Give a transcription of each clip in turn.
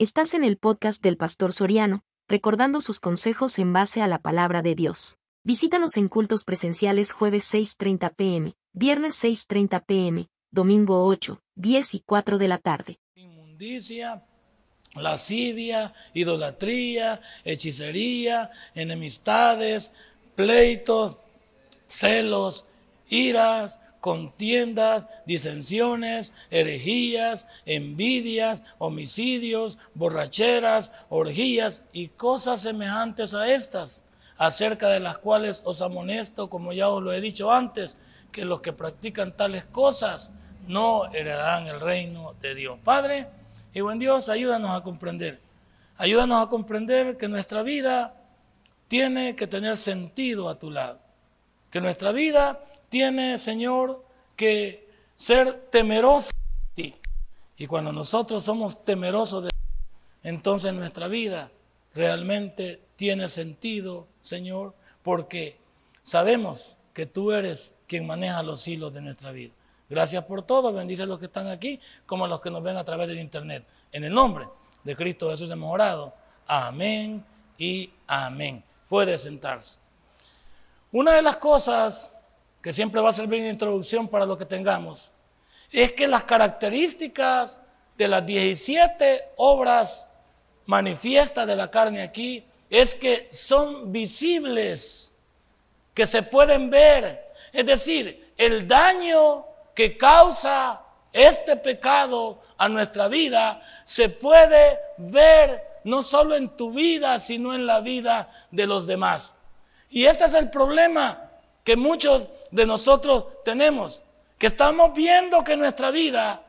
Estás en el podcast del Pastor Soriano, recordando sus consejos en base a la palabra de Dios. Visítanos en cultos presenciales jueves 6.30 pm, viernes 6.30 pm, domingo 8, 10 y 4 de la tarde. Inmundicia, lascivia, idolatría, hechicería, enemistades, pleitos, celos, iras, contiendas, disensiones, herejías, envidias, homicidios, borracheras, orgías y cosas semejantes a estas, acerca de las cuales os amonesto, como ya os lo he dicho antes, que los que practican tales cosas no heredarán el reino de Dios. Padre y buen Dios, ayúdanos a comprender. Ayúdanos a comprender que nuestra vida tiene que tener sentido a tu lado. Que nuestra vida tiene, Señor, que ser temeroso de ti. Y cuando nosotros somos temerosos de ti, entonces nuestra vida realmente tiene sentido, Señor, porque sabemos que tú eres quien maneja los hilos de nuestra vida. Gracias por todo, bendice a los que están aquí como a los que nos ven a través del internet. En el nombre de Cristo Jesús hemos orado. Amén y amén. Puede sentarse. Una de las cosas que siempre va a servir de introducción para lo que tengamos, es que las características de las 17 obras manifiestas de la carne aquí es que son visibles, que se pueden ver. Es decir, el daño que causa este pecado a nuestra vida se puede ver no solo en tu vida, sino en la vida de los demás. Y este es el problema que muchos de nosotros tenemos, que estamos viendo que nuestra vida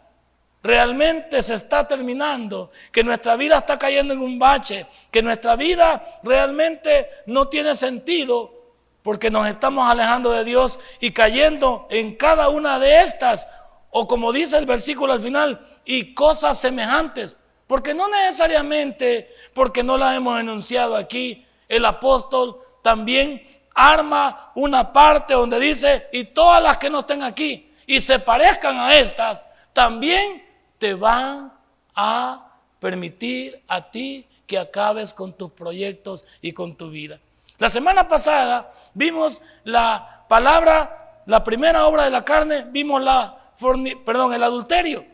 realmente se está terminando, que nuestra vida está cayendo en un bache, que nuestra vida realmente no tiene sentido porque nos estamos alejando de Dios y cayendo en cada una de estas, o como dice el versículo al final, y cosas semejantes, porque no necesariamente, porque no las hemos enunciado aquí, el apóstol también arma una parte donde dice, y todas las que no estén aquí y se parezcan a estas, también te van a permitir a ti que acabes con tus proyectos y con tu vida. La semana pasada vimos la palabra, la primera obra de la carne, vimos la, perdón, el adulterio.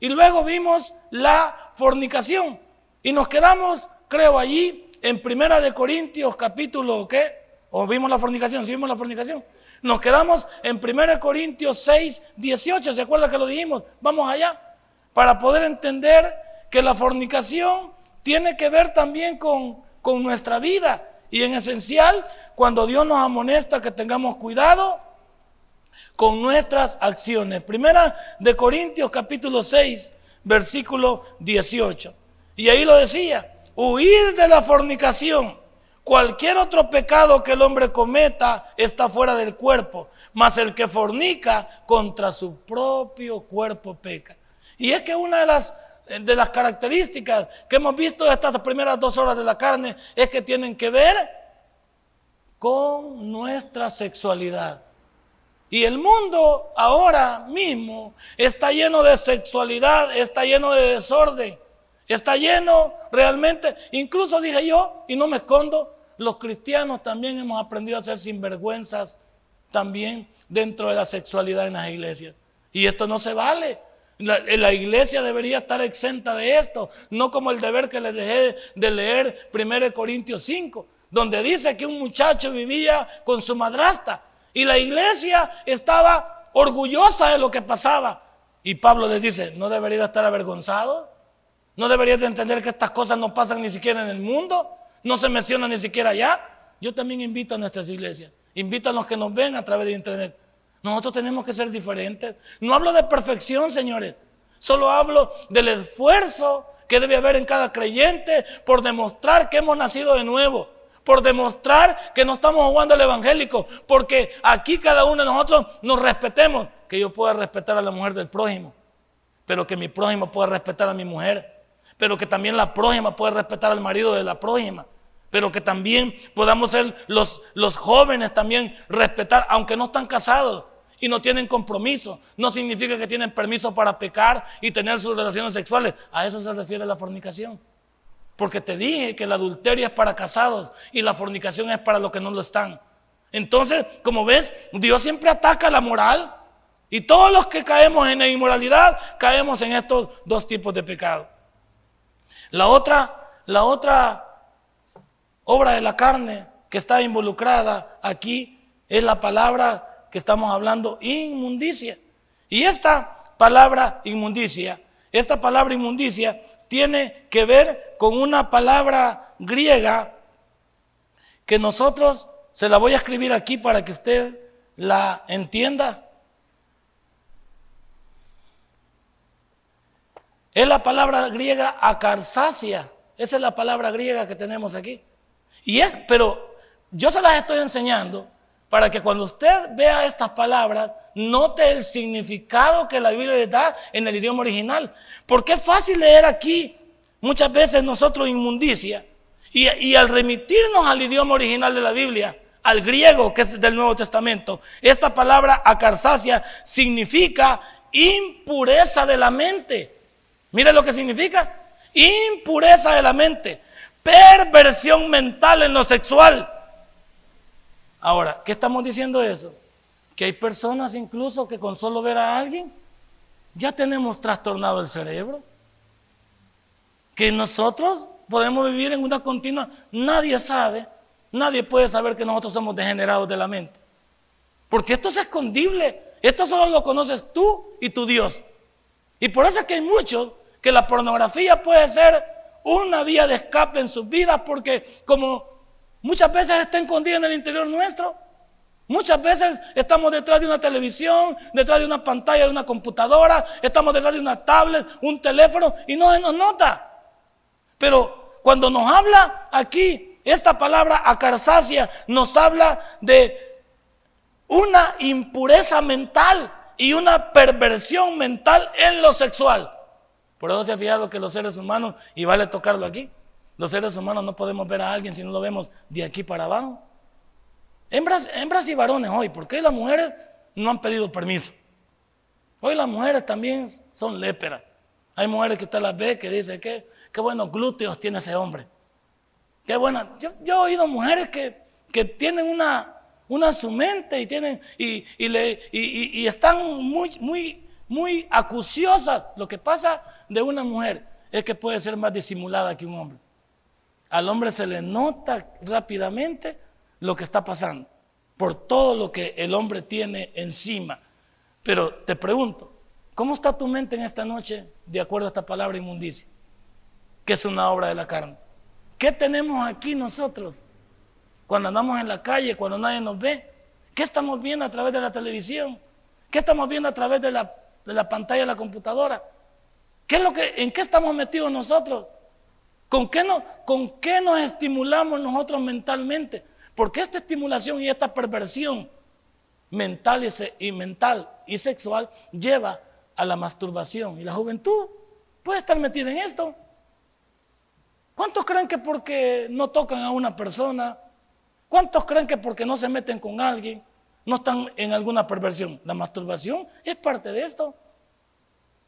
Y luego vimos la fornicación. Y nos quedamos, creo, allí en Primera de Corintios capítulo, ¿qué? ¿O vimos la fornicación? ¿Sí vimos la fornicación? Nos quedamos en 1 Corintios 6, 18. ¿Se acuerda que lo dijimos? Vamos allá. Para poder entender que la fornicación tiene que ver también con, con nuestra vida. Y en esencial, cuando Dios nos amonesta que tengamos cuidado con nuestras acciones. Primera de Corintios capítulo 6, versículo 18. Y ahí lo decía, huir de la fornicación. Cualquier otro pecado que el hombre cometa está fuera del cuerpo, mas el que fornica contra su propio cuerpo peca. Y es que una de las, de las características que hemos visto de estas primeras dos horas de la carne es que tienen que ver con nuestra sexualidad. Y el mundo ahora mismo está lleno de sexualidad, está lleno de desorden, está lleno realmente, incluso dije yo, y no me escondo, los cristianos también hemos aprendido a ser sinvergüenzas también dentro de la sexualidad en las iglesias. Y esto no se vale. La, iglesia debería estar exenta de esto, no como el deber que les dejé de leer 1 Corintios 5, donde dice que un muchacho vivía con su madrasta y la iglesia estaba orgullosa de lo que pasaba. Y Pablo les dice, ¿no debería estar avergonzado? ¿No debería de entender que estas cosas no pasan ni siquiera en el mundo? No se menciona ni siquiera allá. Yo también invito a nuestras iglesias, invito a los que nos ven a través de internet. Nosotros tenemos que ser diferentes. No hablo de perfección, señores. Solo hablo del esfuerzo que debe haber en cada creyente por demostrar que hemos nacido de nuevo, por demostrar que no estamos jugando al evangélico, porque aquí cada uno de nosotros nos respetemos, que yo pueda respetar a la mujer del prójimo, pero que mi prójimo pueda respetar a mi mujer, pero que también la prójima pueda respetar al marido de la prójima pero que también podamos ser los, los jóvenes también respetar, aunque no están casados y no tienen compromiso. No significa que tienen permiso para pecar y tener sus relaciones sexuales. A eso se refiere la fornicación. Porque te dije que el adulterio es para casados y la fornicación es para los que no lo están. Entonces, como ves, Dios siempre ataca la moral. Y todos los que caemos en la inmoralidad, caemos en estos dos tipos de pecado. La otra, la otra obra de la carne que está involucrada aquí es la palabra que estamos hablando, inmundicia. Y esta palabra inmundicia, esta palabra inmundicia tiene que ver con una palabra griega que nosotros se la voy a escribir aquí para que usted la entienda. Es la palabra griega acarsacia. Esa es la palabra griega que tenemos aquí. Y es, pero yo se las estoy enseñando para que cuando usted vea estas palabras, note el significado que la Biblia le da en el idioma original. Porque es fácil leer aquí muchas veces nosotros inmundicia. Y, al remitirnos al idioma original de la Biblia, al griego que es del Nuevo Testamento, esta palabra acarsacia significa impureza de la mente. Mire lo que significa. Impureza de la mente. Perversión mental en lo sexual. Ahora, ¿qué estamos diciendo eso? Que hay personas incluso que con solo ver a alguien ya tenemos trastornado el cerebro. Que nosotros podemos vivir en una continua, nadie sabe Nadie puede saber que nosotros somos degenerados de la mente. Porque esto es escondible. Esto solo lo conoces tú y tu Dios. Y por eso es que hay muchos que la pornografía puede ser una vía de escape en sus vidas porque como muchas veces está escondida en el interior nuestro, muchas veces estamos detrás de una televisión, detrás de una pantalla de una computadora, estamos detrás de una tablet, un teléfono y no se nos nota. Pero cuando nos habla aquí esta palabra acarsacia nos habla de una impureza mental y una perversión mental en lo sexual. Por eso se ha fijado que los seres humanos, y vale tocarlo aquí, los seres humanos no podemos ver a alguien si no lo vemos de aquí para abajo. Hembras, hembras y varones hoy, ¿por qué las mujeres no han pedido permiso? Hoy las mujeres también son léperas. Hay mujeres que usted las ve que dice que qué buenos glúteos tiene ese hombre. Qué buena. Yo, he oído mujeres que, tienen una, una su mente y tienen y, le, y, están muy, muy, muy acuciosas. Lo que pasa de una mujer es que puede ser más disimulada que un hombre. Al hombre se le nota rápidamente lo que está pasando por todo lo que el hombre tiene encima. Pero te pregunto, ¿cómo está tu mente en esta noche de acuerdo a esta palabra inmundicia? Que es una obra de la carne. ¿Qué tenemos aquí nosotros? Cuando andamos en la calle, cuando nadie nos ve. ¿Qué estamos viendo a través de la televisión? ¿Qué estamos viendo a través de la, pantalla de la computadora? ¿Qué es lo que, ¿En qué estamos metidos nosotros? ¿Con qué, no, ¿Con qué nos estimulamos nosotros mentalmente? Porque esta estimulación y esta perversión mental y, mental y sexual lleva a la masturbación. Y la juventud puede estar metida en esto. ¿Cuántos creen que porque no tocan a una persona? ¿Cuántos creen que porque no se meten con alguien no están en alguna perversión? La masturbación es parte de esto.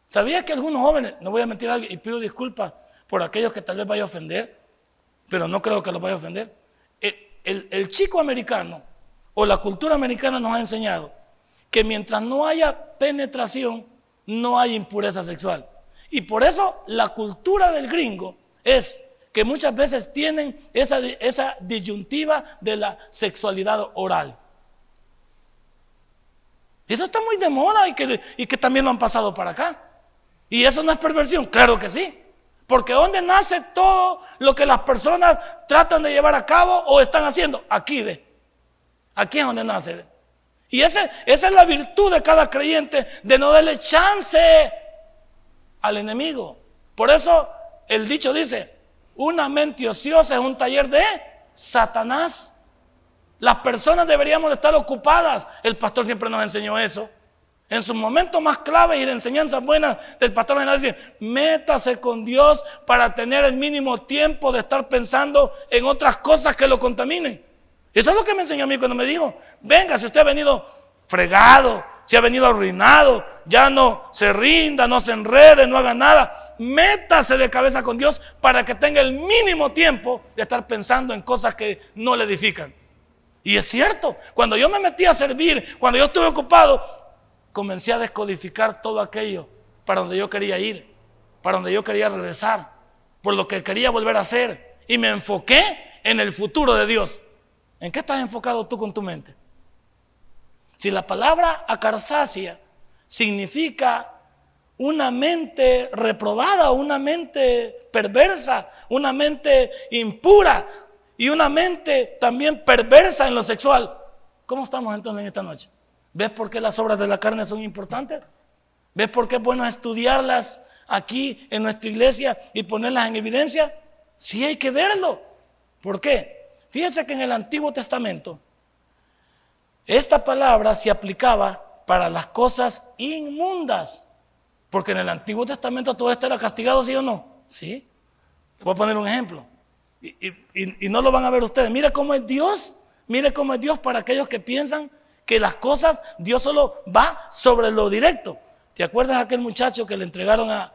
¿Sabía que algunos jóvenes, no voy a mentir algo y pido disculpas por aquellos que tal vez vaya a ofender, pero no creo que los vaya a ofender? El, el chico americano o la cultura americana nos ha enseñado que mientras no haya penetración, no hay impureza sexual. Y por eso la cultura del gringo es que muchas veces tienen esa, disyuntiva de la sexualidad oral. Eso está muy de moda y que también lo han pasado para acá. ¿Y eso no es perversión? Claro que sí. Porque ¿dónde nace todo lo que las personas tratan de llevar a cabo o están haciendo? Aquí ve. Aquí es donde nace. Y esa es la virtud de cada creyente, de no darle chance al enemigo. Por eso el dicho dice, una mente ociosa es un taller de Satanás. Las personas deberíamos estar ocupadas. El pastor siempre nos enseñó eso. En sus momentos más claves y de enseñanzas buenas del pastor general dice, métase con Dios para tener el mínimo tiempo de estar pensando en otras cosas que lo contaminen. Eso es lo que me enseñó a mí cuando me dijo, venga, si usted ha venido fregado, si ha venido arruinado, ya no se rinda, no se enrede, no haga nada métase de cabeza con Dios para que tenga el mínimo tiempo de estar pensando en cosas que no le edifican. Y es cierto, cuando yo me metí a servir, cuando yo estuve ocupado, comencé a descodificar todo aquello para donde yo quería ir, para donde yo quería regresar, por lo que quería volver a hacer. Y me enfoqué en el futuro de Dios. ¿En qué estás enfocado tú con tu mente? Si la palabra acarsacia significa una mente reprobada, una mente perversa, una mente impura y una mente también perversa en lo sexual. ¿Cómo estamos entonces en esta noche? ¿Ves por qué las obras de la carne son importantes? ¿Ves por qué es bueno estudiarlas aquí en nuestra iglesia y ponerlas en evidencia? Sí hay que verlo. ¿Por qué? Fíjense que en el Antiguo Testamento esta palabra se aplicaba para las cosas inmundas. Porque en el Antiguo Testamento todo esto era castigado, ¿sí o no? Sí. voy a poner un ejemplo. Y, no lo van a ver ustedes. Mire cómo es Dios. Mire cómo es Dios para aquellos que piensan que las cosas, Dios solo va sobre lo directo. ¿Te acuerdas aquel muchacho que le entregaron a,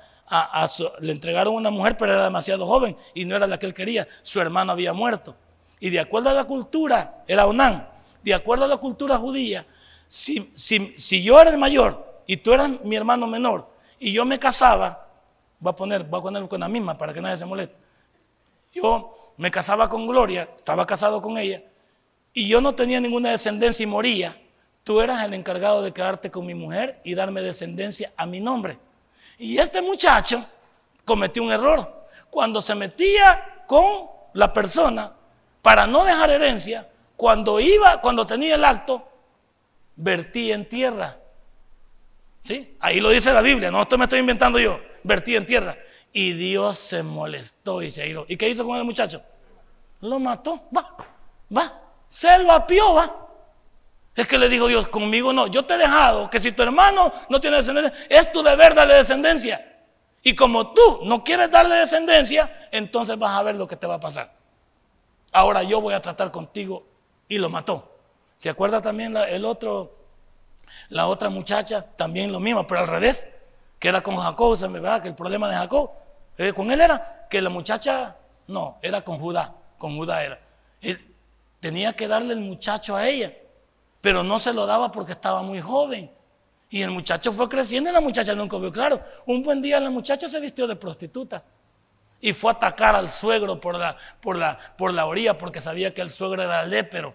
le entregaron una mujer, pero era demasiado joven y no era la que él quería? Su hermano había muerto. Y de acuerdo a la cultura, era Onán, de acuerdo a la cultura judía, si, si, yo era el mayor y tú eras mi hermano menor y yo me casaba, voy a poner, voy a poner con la misma para que nadie se moleste. Yo me casaba con Gloria, estaba casado con ella, y yo no tenía ninguna descendencia y moría. Tú eras el encargado de quedarte con mi mujer y darme descendencia a mi nombre. Y este muchacho cometió un error. Cuando se metía con la persona para no dejar herencia, cuando iba, cuando tenía el acto, vertí en tierra. ¿Sí? Ahí lo dice la Biblia, no esto me estoy inventando yo. Vertí en tierra. Y Dios se molestó y se iró. ¿Y qué hizo con el muchacho? Lo mató, va, va, se lo. Es que le dijo Dios, conmigo no, yo te he dejado que si tu hermano no tiene descendencia, es tu deber darle descendencia. Y como tú no quieres darle descendencia, entonces vas a ver lo que te va a pasar. Ahora yo voy a tratar contigo y lo mató. ¿Se acuerda también el otro, la otra muchacha? También lo mismo, pero al revés, que era con Jacob, se me va que el problema de Jacob, eh, con él era que la muchacha, no, era con Judá, con Judá era. Tenía que darle el muchacho a ella, pero no se lo daba porque estaba muy joven. Y el muchacho fue creciendo y la muchacha nunca vio claro. Un buen día la muchacha se vistió de prostituta y fue a atacar al suegro por la, por la, por la orilla porque sabía que el suegro era lépero.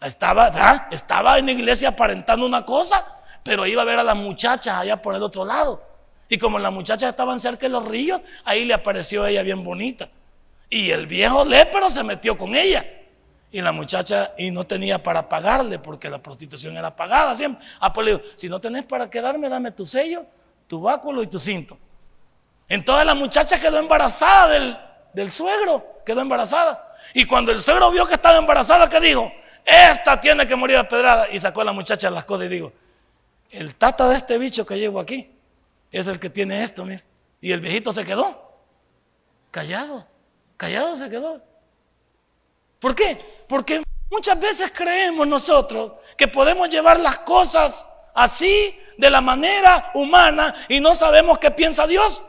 Estaba, estaba en la iglesia aparentando una cosa, pero iba a ver a las muchachas allá por el otro lado. Y como las muchachas estaban cerca de los ríos, ahí le apareció ella bien bonita. Y el viejo lépero se metió con ella. Y la muchacha, y no tenía para pagarle, porque la prostitución era pagada siempre. Ah, pues le dijo, si no tenés para quedarme, dame tu sello, tu báculo y tu cinto. Entonces la muchacha quedó embarazada del, del suegro, quedó embarazada. Y cuando el suegro vio que estaba embarazada, ¿qué dijo? esta tiene que morir a pedrada. Y sacó a la muchacha las cosas y digo, el tata de este bicho que llevo aquí es el que tiene esto, mire. Y el viejito se quedó callado, callado se quedó. ¿Por qué? Porque muchas veces creemos nosotros que podemos llevar las cosas así, de la manera humana, y no sabemos qué piensa Dios.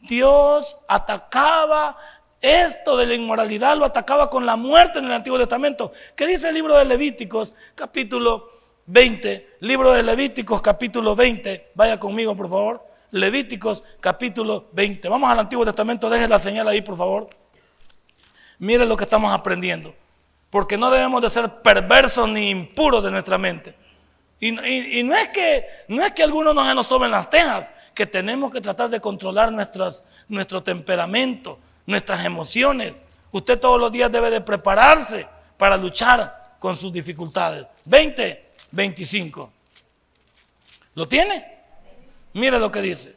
Dios atacaba esto de la inmoralidad lo atacaba con la muerte en el Antiguo Testamento. ¿Qué dice el libro de Levíticos, capítulo 20? Libro de Levíticos, capítulo 20. Vaya conmigo, por favor. Levíticos, capítulo 20. Vamos al Antiguo Testamento, deje la señal ahí, por favor. Mire lo que estamos aprendiendo. Porque no debemos de ser perversos ni impuros de nuestra mente. Y, no, es que, no es que algunos nos nos soben las tejas, que tenemos que tratar de controlar nuestro temperamento, nuestras emociones. Usted todos los días debe de prepararse para luchar con sus dificultades. 20, 25. ¿Lo tiene? Mire lo que dice.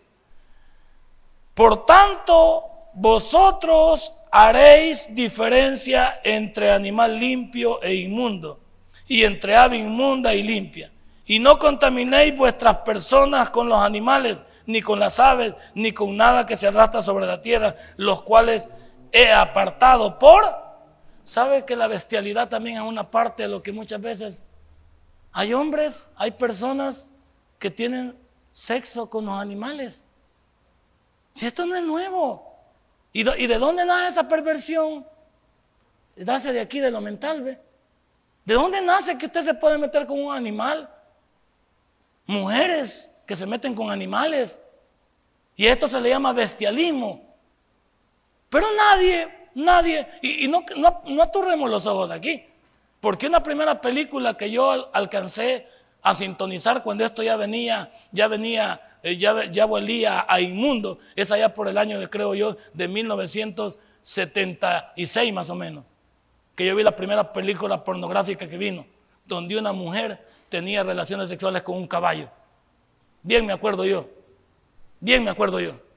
Por tanto, vosotros haréis diferencia entre animal limpio e inmundo, y entre ave inmunda y limpia. Y no contaminéis vuestras personas con los animales ni con las aves, ni con nada que se arrastra sobre la tierra, los cuales he apartado por... ¿Sabe que la bestialidad también es una parte de lo que muchas veces hay hombres, hay personas que tienen sexo con los animales? Si esto no es nuevo. ¿Y, de dónde nace esa perversión? Nace de aquí, de lo mental, ¿ve? ¿De dónde nace que usted se puede meter con un animal? Mujeres que se meten con animales. Y esto se le llama bestialismo. Pero nadie, nadie, y, no, no, no aturremos los ojos aquí. Porque una primera película que yo alcancé a sintonizar cuando esto ya venía, ya venía, eh, ya, ya volía a inmundo, es allá por el año de, creo yo, de 1976 más o menos, que yo vi la primera película pornográfica que vino, donde una mujer tenía relaciones sexuales con un caballo. Bien me acuerdo yo, bien me acuerdo yo.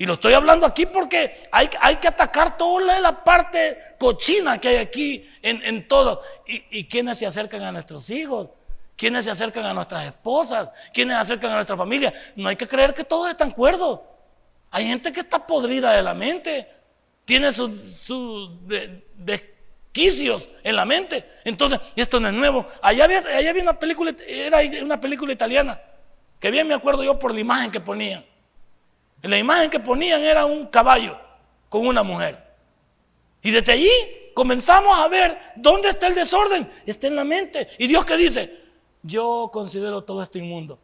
Y lo estoy hablando aquí porque hay, que atacar toda la parte cochina que hay aquí en, todo. ¿Y, ¿Y quiénes se acercan a nuestros hijos? ¿Quiénes se acercan a nuestras esposas? ¿Quiénes se acercan a nuestra familia? No hay que creer que todos están cuerdos. Hay gente que está podrida de la mente. Tiene sus desquicios en la mente. Entonces, esto no es nuevo. Allá había, allá había una película, era una película italiana, que bien me acuerdo yo por la imagen que ponían. En la imagen que ponían era un caballo con una mujer. Y desde allí comenzamos a ver dónde está el desorden. Está en la mente. Y Dios que dice, yo considero todo esto inmundo.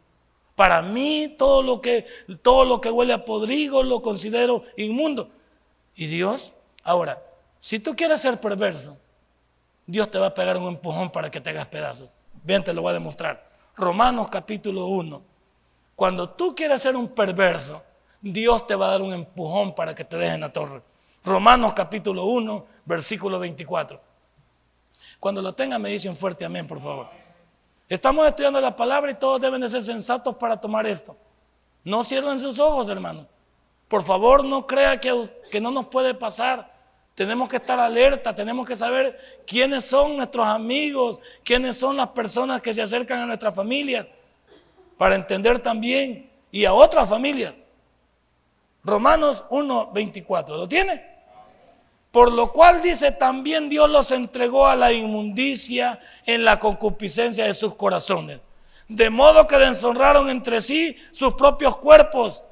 Para mí todo lo que, todo lo que huele a podrigo lo considero inmundo. Y Dios, ahora, si tú quieres ser perverso, Dios te va a pegar un empujón para que te hagas pedazos. Ven, te lo voy a demostrar. Romanos capítulo 1. Cuando tú quieres ser un perverso, Dios te va a dar un empujón para que te dejen la torre. Romanos capítulo 1, versículo 24. Cuando lo tengan me dicen fuerte amén, por favor. Estamos estudiando la palabra y todos deben de ser sensatos para tomar esto. No cierren sus ojos, hermano. Por favor, no crea que, que no nos puede pasar. Tenemos que estar alerta, tenemos que saber quiénes son nuestros amigos, quiénes son las personas que se acercan a nuestra familia, para entender también y a otras familias. Romanos 1, 24. ¿Lo tiene? Por lo cual dice, también Dios los entregó a la inmundicia en la concupiscencia de sus corazones. De modo que deshonraron entre sí sus propios cuerpos,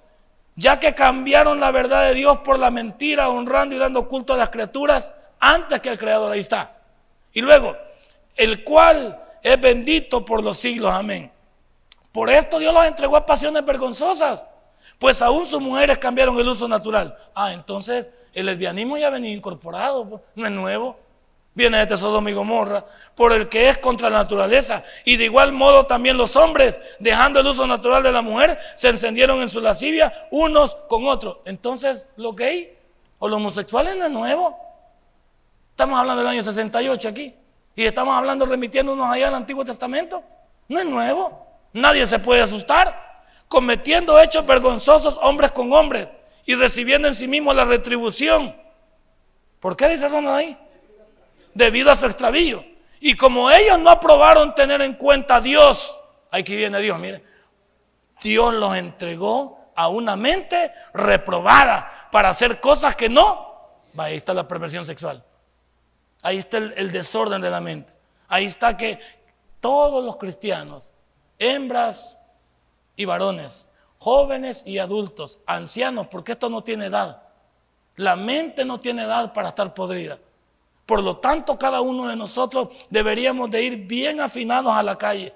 ya que cambiaron la verdad de Dios por la mentira, honrando y dando culto a las criaturas antes que el Creador. Ahí está. Y luego, el cual es bendito por los siglos. Amén. Por esto Dios los entregó a pasiones vergonzosas pues aún sus mujeres cambiaron el uso natural. Ah, entonces el lesbianismo ya venía incorporado, pues, no es nuevo. Viene de este Sodoma y Gomorra, por el que es contra la naturaleza. Y de igual modo también los hombres, dejando el uso natural de la mujer, se encendieron en su lascivia unos con otros. Entonces, lo gay o los homosexuales no es nuevo. Estamos hablando del año 68 aquí. Y estamos hablando remitiéndonos allá al Antiguo Testamento. No es nuevo. Nadie se puede asustar cometiendo hechos vergonzosos hombres con hombres y recibiendo en sí mismo la retribución. ¿Por qué dice Ronald ahí? Debido a su extravío. Y como ellos no aprobaron tener en cuenta a Dios, aquí viene Dios, mire, Dios los entregó a una mente reprobada para hacer cosas que no. Ahí está la perversión sexual. Ahí está el, el desorden de la mente. Ahí está que todos los cristianos, hembras, y varones, jóvenes y adultos, ancianos, porque esto no tiene edad. La mente no tiene edad para estar podrida. Por lo tanto, cada uno de nosotros deberíamos de ir bien afinados a la calle.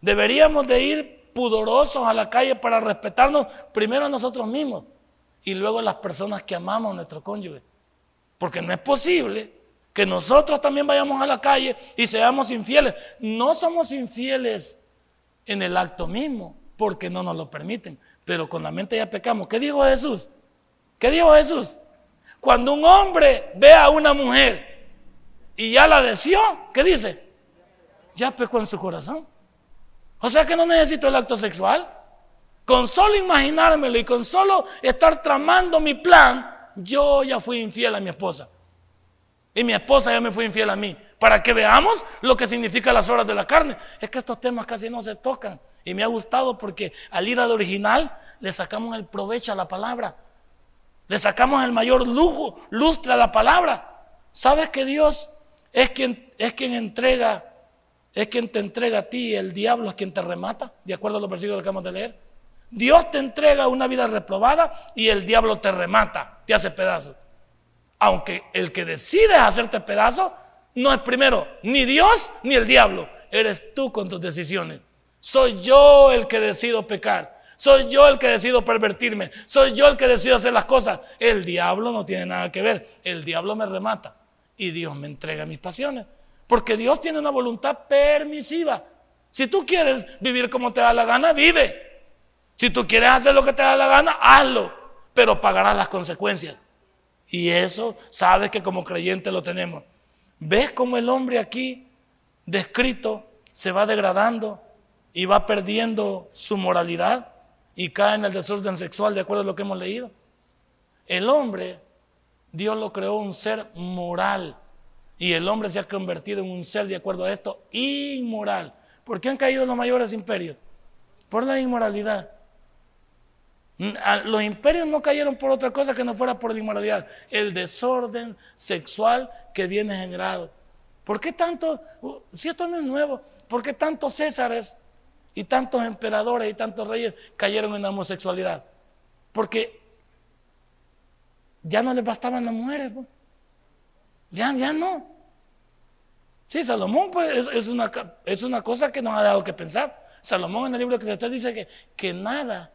Deberíamos de ir pudorosos a la calle para respetarnos primero a nosotros mismos y luego a las personas que amamos a nuestro cónyuge. Porque no es posible que nosotros también vayamos a la calle y seamos infieles. No somos infieles en el acto mismo, porque no nos lo permiten. Pero con la mente ya pecamos. ¿Qué dijo Jesús? ¿Qué dijo Jesús? Cuando un hombre ve a una mujer y ya la deseó, ¿qué dice? Ya pecó en su corazón. O sea que no necesito el acto sexual. Con solo imaginármelo y con solo estar tramando mi plan, yo ya fui infiel a mi esposa. Y mi esposa ya me fue infiel a mí para que veamos lo que significa las horas de la carne. Es que estos temas casi no se tocan. Y me ha gustado porque al ir al original le sacamos el provecho a la palabra. Le sacamos el mayor lujo, lustre a la palabra. ¿Sabes que Dios es quien, es quien entrega, es quien te entrega a ti y el diablo es quien te remata? De acuerdo a los versículos que acabamos de leer. Dios te entrega una vida reprobada y el diablo te remata, te hace pedazos. Aunque el que decide hacerte pedazo no es primero ni Dios ni el diablo, eres tú con tus decisiones. Soy yo el que decido pecar. Soy yo el que decido pervertirme. Soy yo el que decido hacer las cosas. El diablo no tiene nada que ver. El diablo me remata y Dios me entrega mis pasiones. Porque Dios tiene una voluntad permisiva. Si tú quieres vivir como te da la gana, vive. Si tú quieres hacer lo que te da la gana, hazlo. Pero pagarás las consecuencias. Y eso sabes que como creyente lo tenemos. ¿Ves cómo el hombre aquí descrito se va degradando y va perdiendo su moralidad y cae en el desorden sexual de acuerdo a lo que hemos leído? El hombre, Dios lo creó un ser moral y el hombre se ha convertido en un ser de acuerdo a esto inmoral. ¿Por qué han caído los mayores imperios? Por la inmoralidad. Los imperios no cayeron por otra cosa que no fuera por la inmoralidad, el desorden sexual que viene generado. ¿Por qué tanto, uh, si esto no es nuevo, por qué tantos césares y tantos emperadores y tantos reyes cayeron en la homosexualidad? Porque ya no les bastaban las mujeres, pues. ya, ya no. Sí, Salomón pues, es, una, es una cosa que nos ha dado que pensar. Salomón en el libro que usted dice que, que nada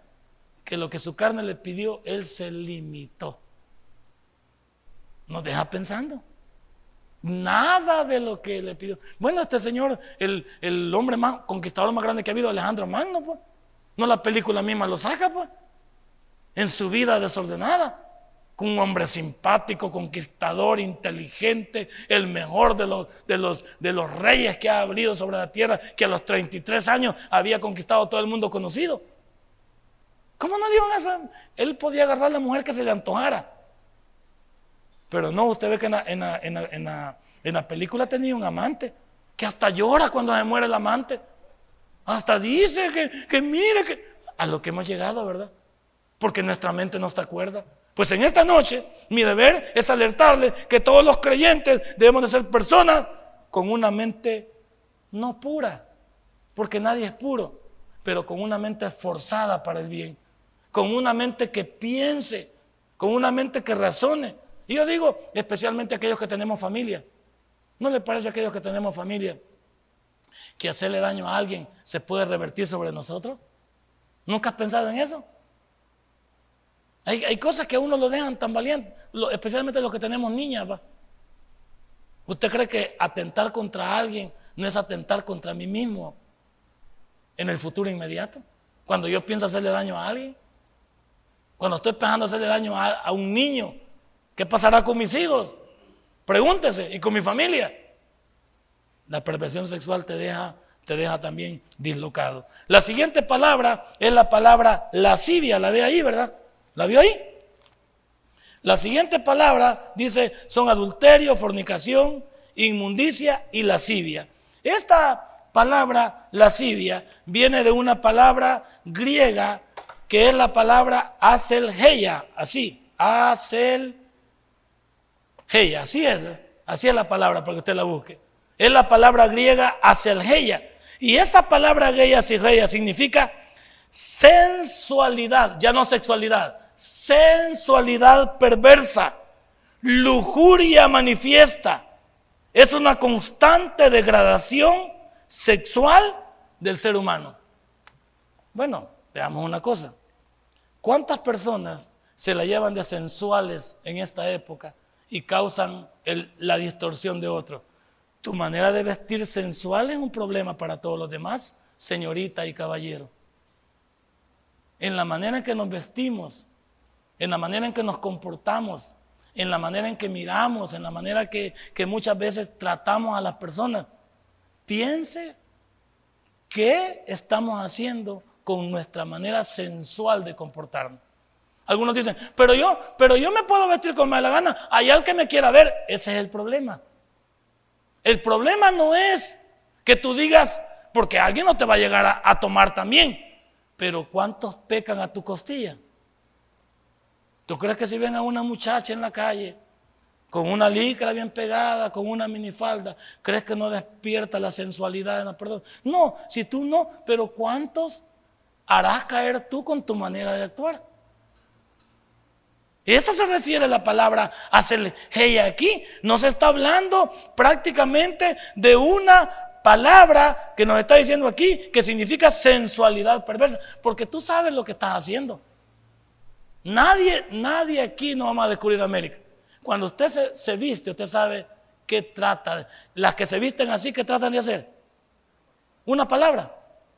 que lo que su carne le pidió, él se limitó. Nos deja pensando. Nada de lo que le pidió. Bueno, este señor, el, hombre más conquistador más grande que ha habido, Alejandro Magno, pues. No la película misma lo saca, pues. En su vida desordenada. Con un hombre simpático, conquistador, inteligente, el mejor de los, de, los, de los reyes que ha habido sobre la tierra, que a los 33 años había conquistado todo el mundo conocido. ¿Cómo no le iban a hacer? Él podía agarrar a la mujer que se le antojara. Pero no, usted ve que en la, película tenía un amante, que hasta llora cuando se muere el amante. Hasta dice que, que mire que... A lo que hemos llegado, ¿verdad? Porque nuestra mente no está acuerda. Pues en esta noche mi deber es alertarle que todos los creyentes debemos de ser personas con una mente no pura, porque nadie es puro, pero con una mente esforzada para el bien con una mente que piense, con una mente que razone. Y yo digo, especialmente aquellos que tenemos familia. ¿No le parece a aquellos que tenemos familia que hacerle daño a alguien se puede revertir sobre nosotros? ¿Nunca has pensado en eso? Hay, cosas que a uno lo dejan tan valiente, especialmente los que tenemos niñas. ¿Usted cree que atentar contra alguien no es atentar contra mí mismo en el futuro inmediato? Cuando yo pienso hacerle daño a alguien. Cuando estoy pensando hacerle daño a, un niño, ¿qué pasará con mis hijos? Pregúntese, y con mi familia. La perversión sexual te deja, te deja también dislocado. La siguiente palabra es la palabra lascivia. ¿La ve ahí, verdad? ¿La vio ahí? La siguiente palabra dice son adulterio, fornicación, inmundicia y lascivia. Esta palabra lascivia viene de una palabra griega que es la palabra heya, así, heya, así es, así es la palabra para que usted la busque. Es la palabra griega heya. Y esa palabra griega heya significa sensualidad, ya no sexualidad, sensualidad perversa, lujuria manifiesta. Es una constante degradación sexual del ser humano. Bueno, veamos una cosa. ¿Cuántas personas se la llevan de sensuales en esta época y causan la distorsión de otros? Tu manera de vestir sensual es un problema para todos los demás, señorita y caballero. En la manera en que nos vestimos, en la manera en que nos comportamos, en la manera en que miramos, en la manera que, que muchas veces tratamos a las personas. Piense qué estamos haciendo con nuestra manera sensual de comportarnos. Algunos dicen, pero yo, pero yo me puedo vestir como me la gana, hay al que me quiera ver, ese es el problema. El problema no es que tú digas, porque alguien no te va a llegar a, tomar también, pero ¿cuántos pecan a tu costilla? ¿Tú crees que si ven a una muchacha en la calle con una licra bien pegada, con una minifalda, crees que no despierta la sensualidad de la persona? No, si tú no, pero ¿cuántos harás caer tú con tu manera de actuar. Eso se refiere a la palabra hacer hey aquí. No se está hablando prácticamente de una palabra que nos está diciendo aquí que significa sensualidad perversa, porque tú sabes lo que estás haciendo. Nadie, nadie aquí no vamos a descubrir América. Cuando usted se, se viste, usted sabe qué trata. Las que se visten así, ¿qué tratan de hacer? Una palabra,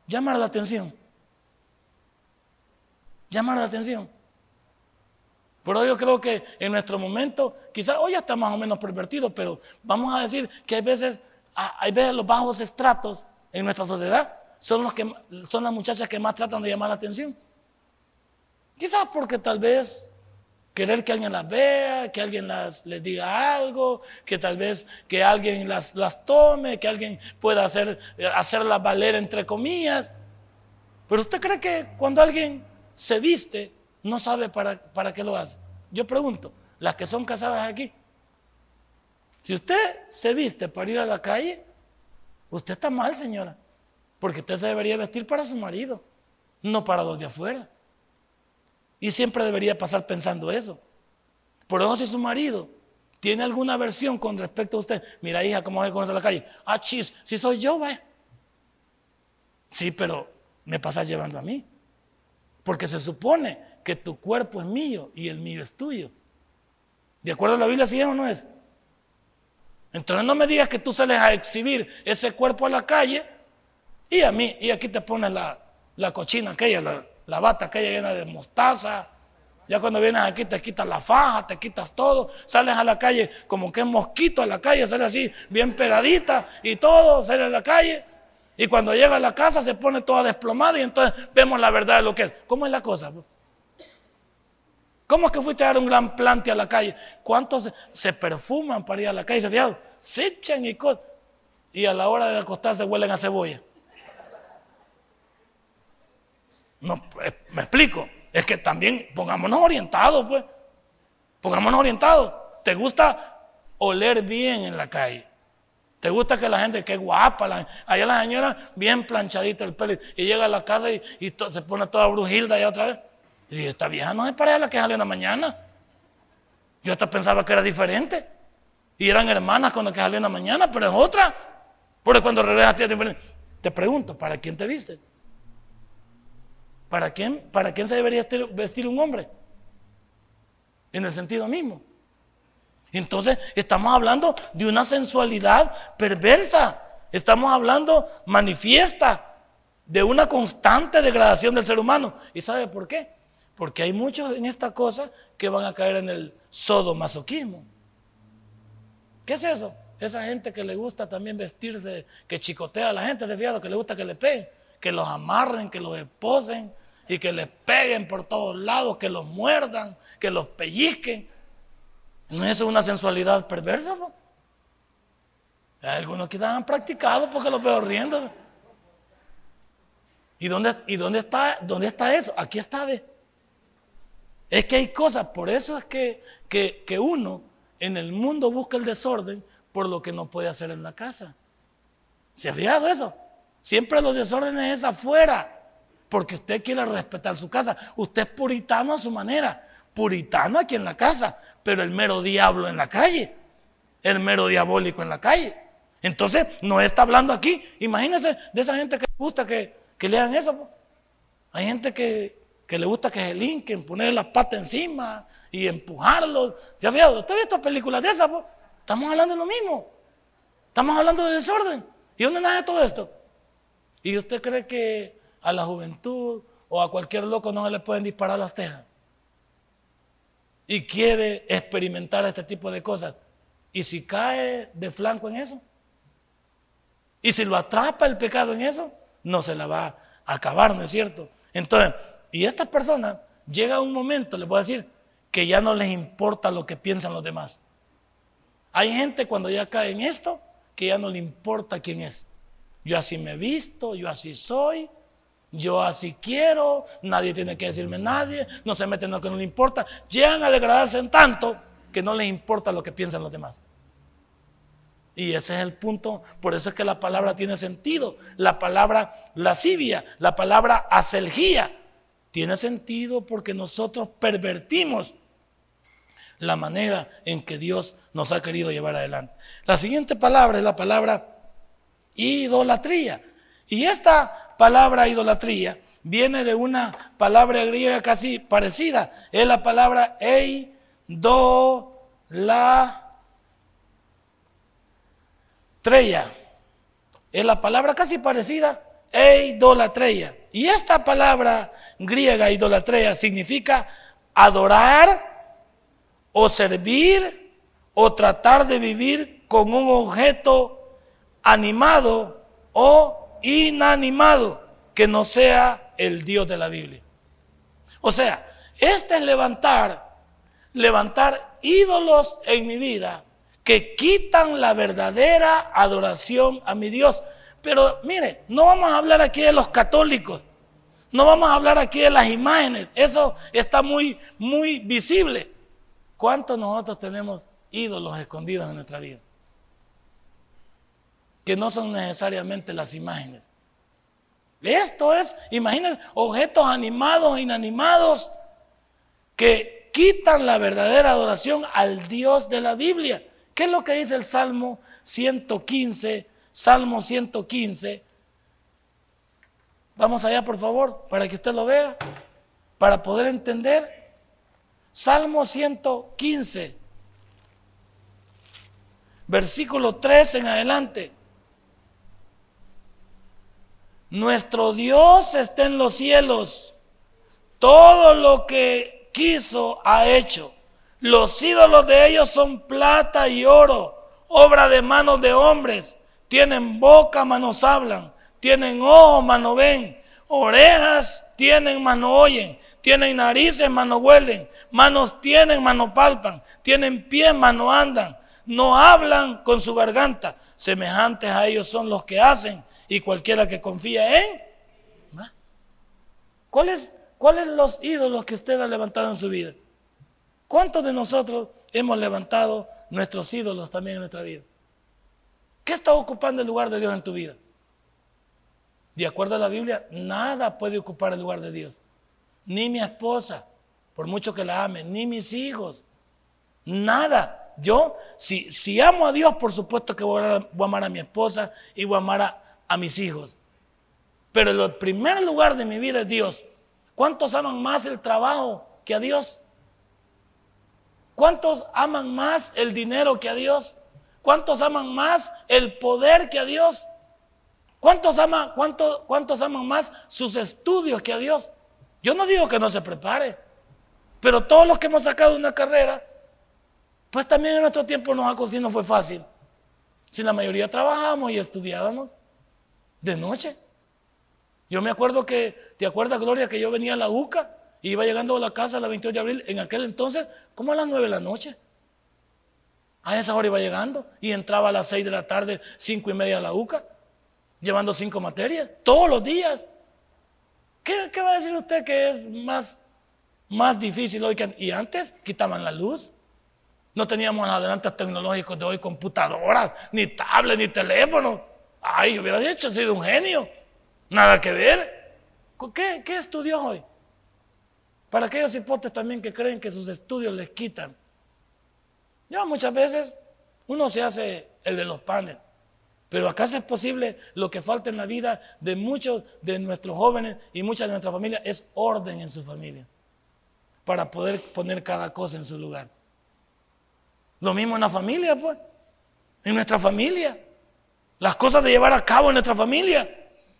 llamar la atención. Llamar la atención. Pero yo creo que en nuestro momento, quizás hoy ya está más o menos pervertido, pero vamos a decir que hay veces, hay veces los bajos estratos en nuestra sociedad son, los que, son las muchachas que más tratan de llamar la atención. Quizás porque tal vez querer que alguien las vea, que alguien las, les diga algo, que tal vez que alguien las, las tome, que alguien pueda hacer, hacerlas valer entre comillas. Pero usted cree que cuando alguien se viste no sabe para, para qué lo hace. Yo pregunto, las que son casadas aquí, si usted se viste para ir a la calle, usted está mal, señora, porque usted se debería vestir para su marido, no para los de afuera. Y siempre debería pasar pensando eso. Por eso si su marido tiene alguna versión con respecto a usted, mira hija, ¿cómo va a la calle? Ah, chis, si soy yo, vaya. Sí, pero me pasa llevando a mí. Porque se supone que tu cuerpo es mío y el mío es tuyo. ¿De acuerdo a la Biblia, si es o no es? Entonces no me digas que tú sales a exhibir ese cuerpo a la calle y a mí, y aquí te pones la, cochina aquella, la, bata aquella llena de mostaza. Ya cuando vienes aquí te quitas la faja, te quitas todo, sales a la calle como que es mosquito a la calle, sale así bien pegadita y todo, sale a la calle. Y cuando llega a la casa se pone toda desplomada y entonces vemos la verdad de lo que es. ¿Cómo es la cosa? ¿Cómo es que fuiste a dar un gran plante a la calle? ¿Cuántos se, perfuman para ir a la calle? ¿Se fijan? Se echan y cosas. Y a la hora de acostarse huelen a cebolla. No, eh, me explico. Es que también pongámonos orientados, pues. Pongámonos orientados. ¿Te gusta oler bien en la calle? ¿Te gusta que la gente, que guapa, la, allá la señora bien planchadita el pelo y llega a la casa y, se pone toda brujilda y otra vez? Y dije, esta vieja no es para la que salió en la mañana. Yo hasta pensaba que era diferente. Y eran hermanas con las que salió en la mañana, pero es otra. Porque cuando regresas es diferente. Te pregunto, ¿para quién te viste? ¿Para quién, ¿Para quién se debería vestir un hombre? En el sentido mismo. Entonces, estamos hablando de una sensualidad perversa. Estamos hablando manifiesta de una constante degradación del ser humano. ¿Y sabe por qué? Porque hay muchos en esta cosa que van a caer en el sodomasoquismo. ¿Qué es eso? Esa gente que le gusta también vestirse, que chicotea a la gente, desviado, que le gusta que le peguen, que los amarren, que los esposen y que les peguen por todos lados, que los muerdan, que los pellizquen. ¿No es eso una sensualidad perversa? Algunos quizás han practicado porque los veo riendo. ¿Y dónde, y dónde, está, dónde está eso? Aquí está, ve. Es que hay cosas, por eso es que, que, uno en el mundo busca el desorden por lo que no puede hacer en la casa. ¿Se ha fijado eso? Siempre los desórdenes es afuera, porque usted quiere respetar su casa. Usted es puritano a su manera, puritano aquí en la casa, pero el mero diablo en la calle, el mero diabólico en la calle. Entonces, no está hablando aquí. Imagínense de esa gente que gusta que, que lean eso. Hay gente que, que le gusta que se linken, ponerle la pata encima y empujarlo. ¿Se ha fijado? ¿Usted ha visto películas de esas? Estamos hablando de lo mismo. Estamos hablando de desorden. ¿Y dónde nace todo esto? ¿Y usted cree que a la juventud o a cualquier loco no le pueden disparar las tejas? Y quiere experimentar este tipo de cosas. ¿Y si cae de flanco en eso? ¿Y si lo atrapa el pecado en eso? No se la va a acabar, ¿no es cierto? Entonces, y estas personas llega un momento, les voy a decir, que ya no les importa lo que piensan los demás. Hay gente cuando ya cae en esto que ya no le importa quién es. Yo así me visto, yo así soy, yo así quiero, nadie tiene que decirme nadie, no se meten en lo que no le importa. Llegan a degradarse en tanto que no les importa lo que piensan los demás. Y ese es el punto, por eso es que la palabra tiene sentido. La palabra lascivia, la palabra aselgía, tiene sentido porque nosotros pervertimos la manera en que Dios nos ha querido llevar adelante. La siguiente palabra es la palabra idolatría. Y esta palabra idolatría viene de una palabra griega casi parecida. Es la palabra eidolatría. Es la palabra casi parecida, eidolatría. Y esta palabra griega, idolatría, significa adorar o servir o tratar de vivir con un objeto animado o inanimado que no sea el Dios de la Biblia. O sea, este es levantar, levantar ídolos en mi vida que quitan la verdadera adoración a mi Dios. Pero mire, no vamos a hablar aquí de los católicos. No vamos a hablar aquí de las imágenes. Eso está muy, muy visible. ¿Cuántos nosotros tenemos ídolos escondidos en nuestra vida? Que no son necesariamente las imágenes. Esto es, imagínense, objetos animados e inanimados que quitan la verdadera adoración al Dios de la Biblia. ¿Qué es lo que dice el Salmo 115, Salmo 115. Vamos allá, por favor, para que usted lo vea, para poder entender. Salmo 115, versículo 3 en adelante. Nuestro Dios está en los cielos. Todo lo que quiso ha hecho. Los ídolos de ellos son plata y oro, obra de manos de hombres. Tienen boca, manos hablan. Tienen ojos, manos ven. Orejas tienen, manos oyen. Tienen narices, manos huelen. Manos tienen, manos palpan. Tienen pies, manos andan. No hablan con su garganta. Semejantes a ellos son los que hacen. Y cualquiera que confía en. ¿Cuáles ¿Cuáles los ídolos que usted ha levantado en su vida? ¿Cuántos de nosotros hemos levantado nuestros ídolos también en nuestra vida? ¿Qué está ocupando el lugar de Dios en tu vida? De acuerdo a la Biblia, nada puede ocupar el lugar de Dios. Ni mi esposa, por mucho que la ame, ni mis hijos. Nada. Yo, si, amo a Dios, por supuesto que voy a, amar a mi esposa y voy a amar a, a mis hijos. Pero el primer lugar de mi vida es Dios. ¿Cuántos aman más el trabajo que a Dios? ¿Cuántos aman más el dinero que a Dios? ¿Cuántos aman más el poder que a Dios? ¿Cuántos aman, cuántos aman más sus estudios que a Dios? Yo no digo que no se prepare, pero todos los que hemos sacado una carrera, pues también en nuestro tiempo nos ha no fue fácil. Si la mayoría trabajábamos y estudiábamos de noche. Yo me acuerdo que, ¿te acuerdas, Gloria, que yo venía a la UCA? Y iba llegando a la casa a la 28 de abril, en aquel entonces, como a las 9 de la noche. A esa hora iba llegando y entraba a las 6 de la tarde, 5 y media a la UCA, llevando cinco materias, todos los días. ¿Qué, va a decir usted que es más, más difícil hoy que Y antes quitaban la luz. No teníamos adelantos tecnológicos de hoy, computadoras, ni tablets, ni teléfonos. Ay, hubiera dicho, sido un genio. Nada que ver. ¿Qué, qué estudió hoy? Para aquellos hipótesis también que creen que sus estudios les quitan ya muchas veces uno se hace el de los panes. Pero ¿acaso es posible lo que falta en la vida de muchos de nuestros jóvenes y muchas de nuestras familias? Es orden en su familia. Para poder poner cada cosa en su lugar. Lo mismo en la familia, pues. En nuestra familia. Las cosas de llevar a cabo en nuestra familia.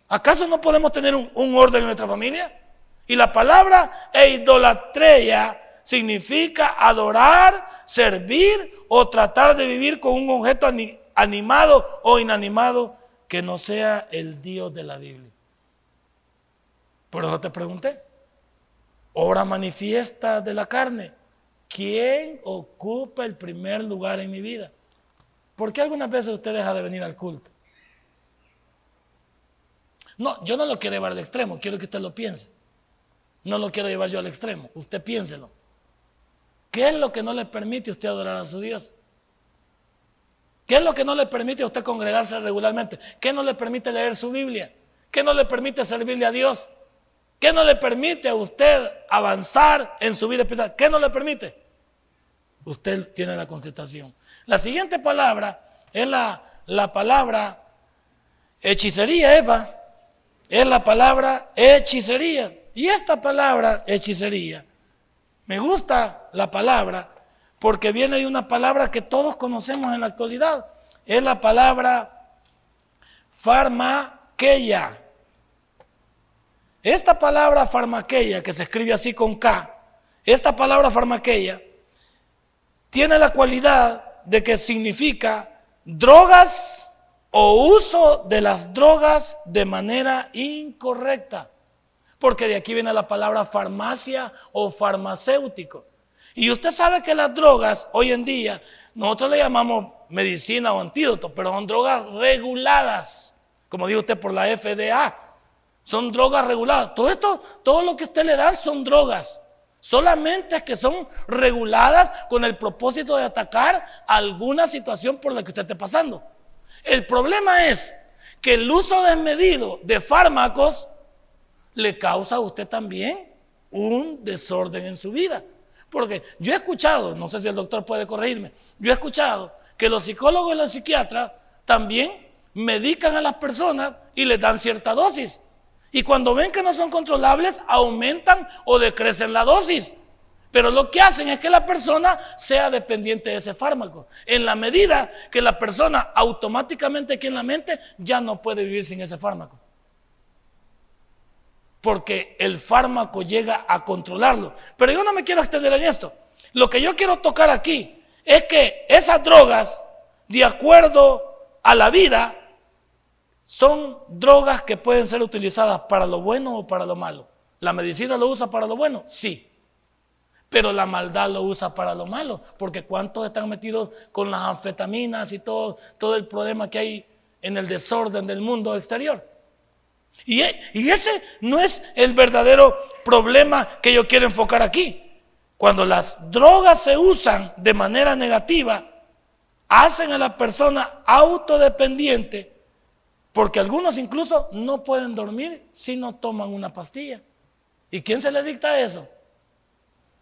¿Acaso no podemos tener un, un orden en nuestra familia? Y la palabra e idolatría significa adorar, servir o tratar de vivir con un objeto animado o inanimado que no sea el Dios de la Biblia. Por eso te pregunté, obra manifiesta de la carne, ¿quién ocupa el primer lugar en mi vida? ¿Por qué algunas veces usted deja de venir al culto? No, yo no lo quiero llevar al extremo, quiero que usted lo piense. No lo quiero llevar yo al extremo, usted piénselo. ¿Qué es lo que no le permite a usted adorar a su Dios? ¿Qué es lo que no le permite a usted congregarse regularmente? ¿Qué no le permite leer su Biblia? ¿Qué no le permite servirle a Dios? ¿Qué no le permite a usted avanzar en su vida espiritual? ¿Qué no le permite? Usted tiene la contestación. La siguiente palabra es la, la palabra hechicería, Eva. Es la palabra hechicería. Y esta palabra hechicería, me gusta la palabra porque viene de una palabra que todos conocemos en la actualidad. Es la palabra farmaqueia. Esta palabra farmaqueia, que se escribe así con K, esta palabra farmaqueia tiene la cualidad de que significa drogas o uso de las drogas de manera incorrecta. Porque de aquí viene la palabra farmacia o farmacéutico. Y usted sabe que las drogas hoy en día, nosotros le llamamos medicina o antídoto, pero son drogas reguladas, como dijo usted por la FDA. Son drogas reguladas. Todo esto, todo lo que usted le da son drogas. Solamente que son reguladas con el propósito de atacar alguna situación por la que usted esté pasando. El problema es que el uso desmedido de fármacos le causa a usted también un desorden en su vida. Porque yo he escuchado, no sé si el doctor puede corregirme, yo he escuchado que los psicólogos y los psiquiatras también medican a las personas y les dan cierta dosis. Y cuando ven que no son controlables, aumentan o decrecen la dosis. Pero lo que hacen es que la persona sea dependiente de ese fármaco. En la medida que la persona automáticamente aquí en la mente ya no puede vivir sin ese fármaco porque el fármaco llega a controlarlo. Pero yo no me quiero extender en esto. Lo que yo quiero tocar aquí es que esas drogas, de acuerdo a la vida, son drogas que pueden ser utilizadas para lo bueno o para lo malo. ¿La medicina lo usa para lo bueno? Sí. Pero la maldad lo usa para lo malo, porque ¿cuántos están metidos con las anfetaminas y todo, todo el problema que hay en el desorden del mundo exterior? Y, ese no es el verdadero problema que yo quiero enfocar aquí. Cuando las drogas se usan de manera negativa, hacen a la persona autodependiente, porque algunos incluso no pueden dormir si no toman una pastilla. ¿Y quién se le dicta eso?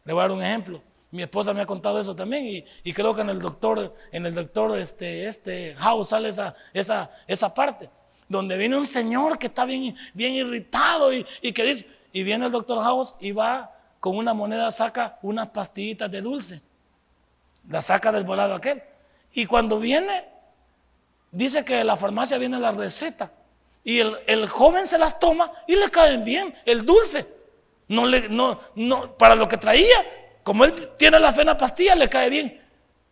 Le voy a dar un ejemplo. Mi esposa me ha contado eso también y, creo que en el doctor, en el doctor este, este House sale esa, esa, esa parte donde viene un señor que está bien, bien irritado y, que dice, y viene el doctor House y va con una moneda, saca unas pastillitas de dulce, la saca del volado aquel. Y cuando viene, dice que de la farmacia viene la receta. Y el, joven se las toma y le caen bien, el dulce. No le, no, no, para lo que traía, como él tiene la fe en la pastilla, le cae bien.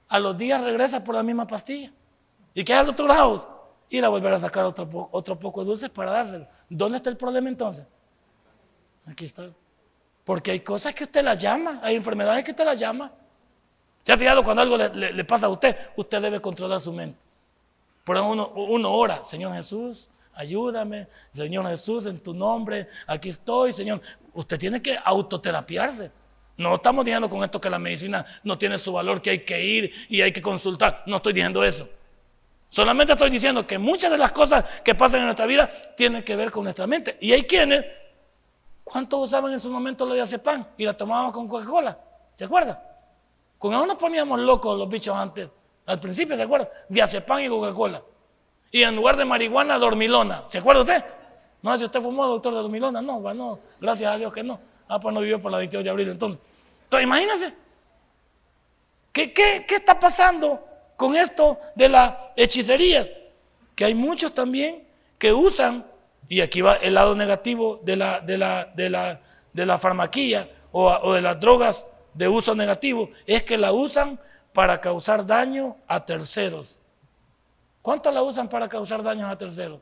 A los días regresa por la misma pastilla. ¿Y qué hace el doctor House? Ir a volver a sacar otro, otro poco de dulces para dárselo. ¿Dónde está el problema entonces? Aquí está. Porque hay cosas que usted las llama, hay enfermedades que usted las llama. ¿Se ha fijado cuando algo le, pasa a usted? Usted debe controlar su mente. Por uno, uno ora, Señor Jesús, ayúdame, Señor Jesús, en tu nombre, aquí estoy, Señor. Usted tiene que autoterapiarse. No estamos diciendo con esto que la medicina no tiene su valor, que hay que ir y hay que consultar. No estoy diciendo eso. Solamente estoy diciendo que muchas de las cosas que pasan en nuestra vida tienen que ver con nuestra mente. Y hay quienes, ¿cuántos usaban en su momento lo de pan y la tomábamos con Coca-Cola? ¿Se acuerda? Con eso nos poníamos locos los bichos antes. Al principio, ¿se acuerda? pan y Coca-Cola. Y en lugar de marihuana, dormilona. ¿Se acuerda usted? No sé si usted fumó, doctor de dormilona. No, bueno, gracias a Dios que no. Ah, pues no vivió por la 28 de abril entonces. Entonces, imagínense. ¿Qué, qué, qué está pasando con esto de la hechicería, que hay muchos también que usan, y aquí va el lado negativo de la, de la, de la, de la farmaquía o, de las drogas de uso negativo, es que la usan para causar daño a terceros. ¿Cuántos la usan para causar daño a terceros?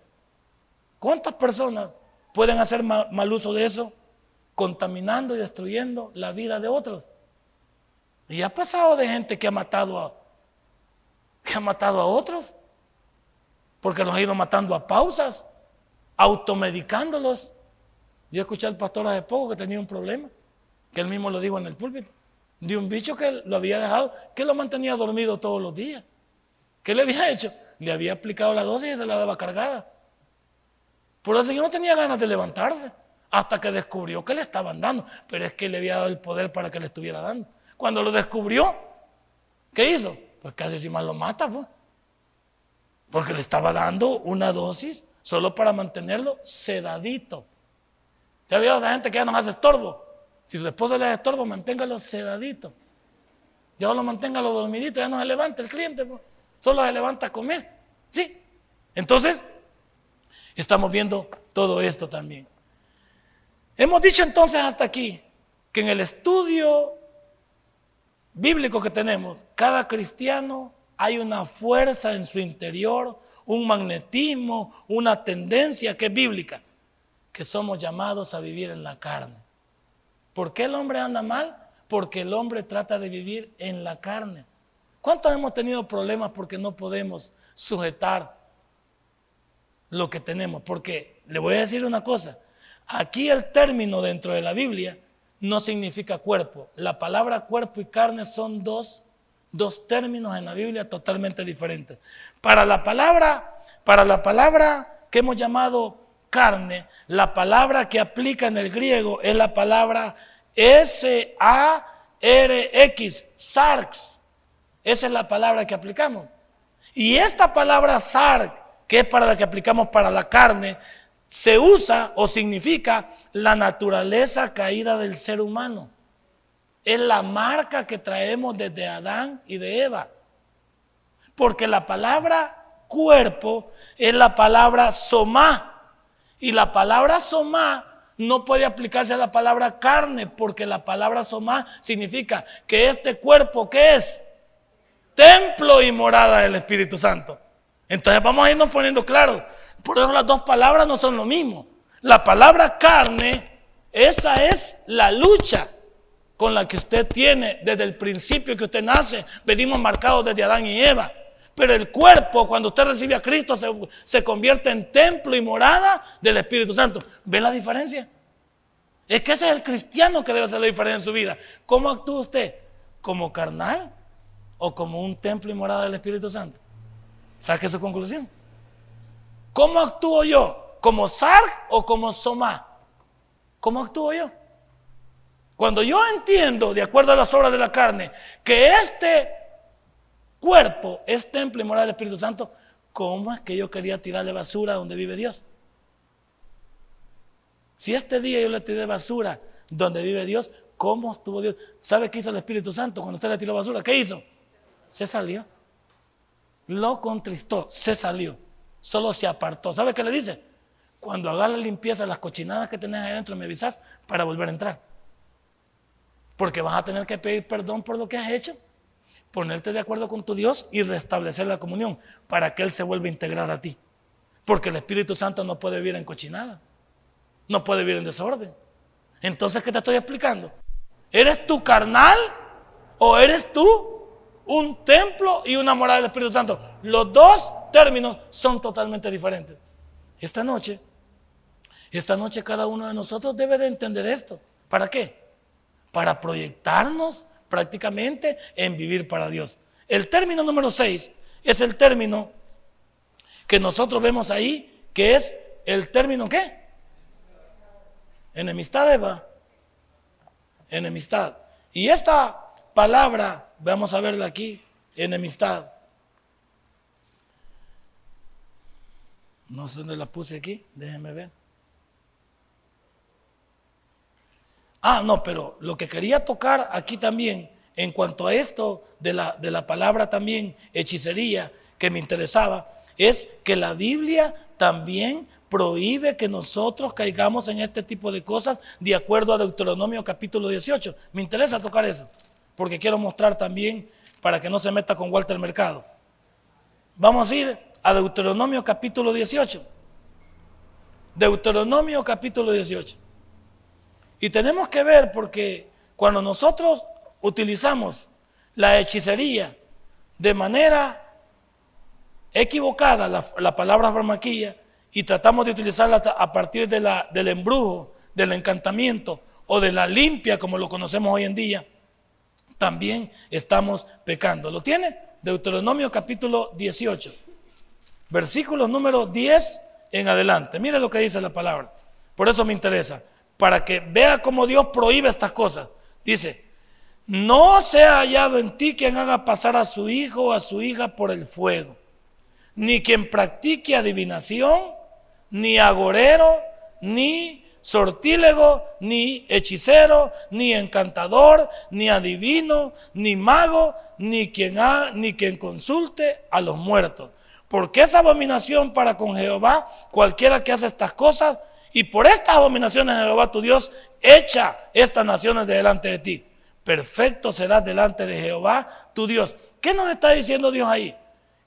¿Cuántas personas pueden hacer mal, uso de eso? Contaminando y destruyendo la vida de otros. Y ha pasado de gente que ha matado a, que ha matado a otros, porque los ha ido matando a pausas, automedicándolos. Yo escuché al pastor hace poco que tenía un problema, que él mismo lo dijo en el púlpito, de un bicho que lo había dejado, que lo mantenía dormido todos los días. ¿Qué le había hecho? Le había aplicado la dosis y se la daba cargada. Por eso yo no tenía ganas de levantarse hasta que descubrió que le estaban dando, pero es que le había dado el poder para que le estuviera dando. Cuando lo descubrió, ¿qué hizo? Pues casi si más lo mata, pues. Porque le estaba dando una dosis solo para mantenerlo sedadito. ¿Ya vio a la gente que ya no hace estorbo? Si su esposo le hace estorbo, manténgalo sedadito. Ya lo manténgalo dormidito, ya no se levanta el cliente, pues. solo se levanta a comer. ¿Sí? Entonces, estamos viendo todo esto también. Hemos dicho entonces hasta aquí que en el estudio bíblico que tenemos, cada cristiano hay una fuerza en su interior, un magnetismo, una tendencia que es bíblica, que somos llamados a vivir en la carne. ¿Por qué el hombre anda mal? Porque el hombre trata de vivir en la carne. ¿Cuántos hemos tenido problemas porque no podemos sujetar lo que tenemos? Porque le voy a decir una cosa, aquí el término dentro de la Biblia no significa cuerpo. La palabra cuerpo y carne son dos dos términos en la Biblia totalmente diferentes. Para la palabra, para la palabra que hemos llamado carne, la palabra que aplica en el griego es la palabra S-A-R-X, sarx. Esa es la palabra que aplicamos. Y esta palabra sarx, que es para la que aplicamos para la carne, se usa o significa la naturaleza caída del ser humano es la marca que traemos desde Adán y de Eva. Porque la palabra cuerpo es la palabra somá. Y la palabra somá no puede aplicarse a la palabra carne, porque la palabra somá significa que este cuerpo, ¿qué es? Templo y morada del Espíritu Santo. Entonces vamos a irnos poniendo claro. Por eso las dos palabras no son lo mismo. La palabra carne, esa es la lucha con la que usted tiene desde el principio que usted nace. Venimos marcados desde Adán y Eva. Pero el cuerpo, cuando usted recibe a Cristo, se, convierte en templo y morada del Espíritu Santo. ¿Ve la diferencia? Es que ese es el cristiano que debe hacer la diferencia en su vida. ¿Cómo actúa usted? ¿Como carnal o como un templo y morada del Espíritu Santo? ¿Saque su conclusión? ¿Cómo actúo yo? ¿Como sarg o como soma? ¿Cómo actúo yo? Cuando yo entiendo, de acuerdo a las obras de la carne, que este cuerpo es templo y morada del Espíritu Santo, ¿cómo es que yo quería tirarle basura donde vive Dios? Si este día yo le tiré basura donde vive Dios, ¿cómo estuvo Dios? ¿Sabe qué hizo el Espíritu Santo cuando usted le tiró basura? ¿Qué hizo? Se salió. Lo contristó, se salió. Solo se apartó. ¿Sabe qué le dice? Cuando hagas la limpieza, las cochinadas que tenés ahí adentro, me avisas para volver a entrar. Porque vas a tener que pedir perdón por lo que has hecho, ponerte de acuerdo con tu Dios y restablecer la comunión para que Él se vuelva a integrar a ti. Porque el Espíritu Santo no puede vivir en cochinada, no puede vivir en desorden. Entonces, ¿qué te estoy explicando? ¿Eres tú carnal o eres tú un templo y una morada del Espíritu Santo? Los dos términos son totalmente diferentes. Esta noche, esta noche cada uno de nosotros debe de entender esto. ¿Para qué? para proyectarnos prácticamente en vivir para Dios. El término número 6 es el término que nosotros vemos ahí, que es el término ¿qué? Enemistad, Eva. Enemistad. Y esta palabra, vamos a verla aquí, enemistad. No sé dónde la puse aquí, déjenme ver. Ah, no, pero lo que quería tocar aquí también, en cuanto a esto de la, de la palabra también hechicería que me interesaba, es que la Biblia también prohíbe que nosotros caigamos en este tipo de cosas de acuerdo a Deuteronomio capítulo 18. Me interesa tocar eso, porque quiero mostrar también para que no se meta con Walter Mercado. Vamos a ir a Deuteronomio capítulo 18. Deuteronomio capítulo 18. Y tenemos que ver porque cuando nosotros utilizamos la hechicería de manera equivocada, la, palabra farmaquilla, y tratamos de utilizarla a partir de la, del embrujo, del encantamiento o de la limpia, como lo conocemos hoy en día, también estamos pecando. ¿Lo tiene? Deuteronomio capítulo 18, versículos número 10 en adelante. Mire lo que dice la palabra. Por eso me interesa, para que vea cómo Dios prohíbe estas cosas. Dice, no se ha hallado en ti quien haga pasar a su hijo o a su hija por el fuego, ni quien practique adivinación, ni agorero, ni sortílego, ni hechicero, ni encantador, ni adivino, ni mago, ni quien, ha, ni quien consulte a los muertos. Porque es abominación para con Jehová cualquiera que hace estas cosas, y por estas abominaciones Jehová tu Dios echa estas naciones delante de ti. Perfecto serás delante de Jehová tu Dios. ¿Qué nos está diciendo Dios ahí?